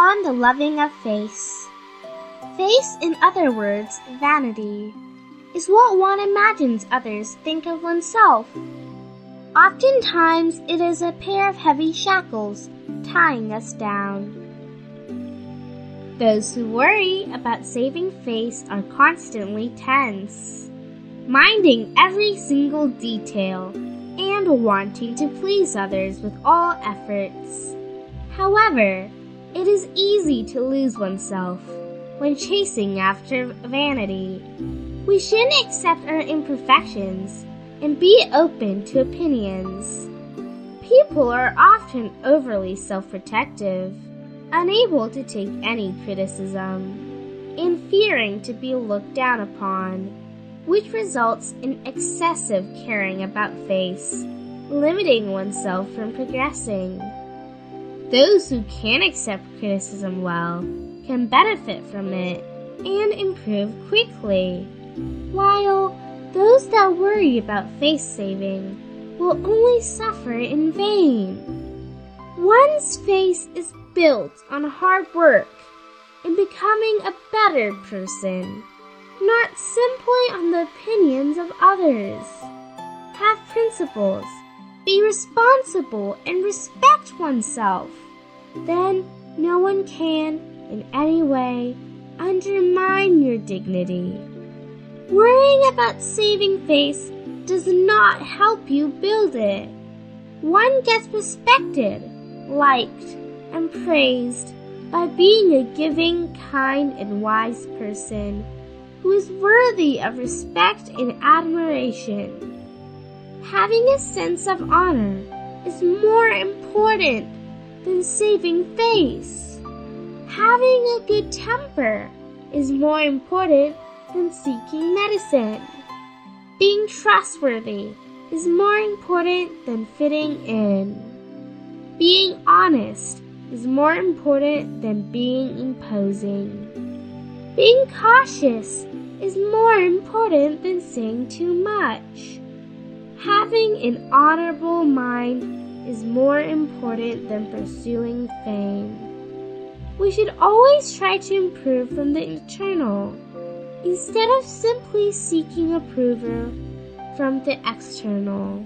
on the loving of face. Face, in other words, vanity, is what one imagines others think of oneself. Oftentimes it is a pair of heavy shackles tying us down. Those who worry about saving face are constantly tense, minding every single detail and wanting to please others with all efforts. However, it is easy to lose oneself when chasing after vanity. We shouldn't accept our imperfections and be open to opinions. People are often overly self protective unable to take any criticism, and fearing to be looked down upon, which results in excessive caring about face, limiting oneself from progressing. Those who can accept criticism well can benefit from it and improve quickly, while those that worry about face saving will only suffer in vain. One's face is built on hard work and becoming a better person, not simply on the opinions of others. Have principles, be responsible, and respect oneself. Then no one can, in any way, undermine your dignity. Worrying about saving face does not help you build it. One gets respected, liked, and praised by being a giving, kind, and wise person who is worthy of respect and admiration. Having a sense of honor is more important than saving face. Having a good temper is more important than seeking medicine. Being trustworthy is more important than fitting in. Being honest is more important than being imposing. Being cautious is more important than saying too much. Having an honorable mind is more important than pursuing fame. We should always try to improve from the internal instead of simply seeking approval from the external.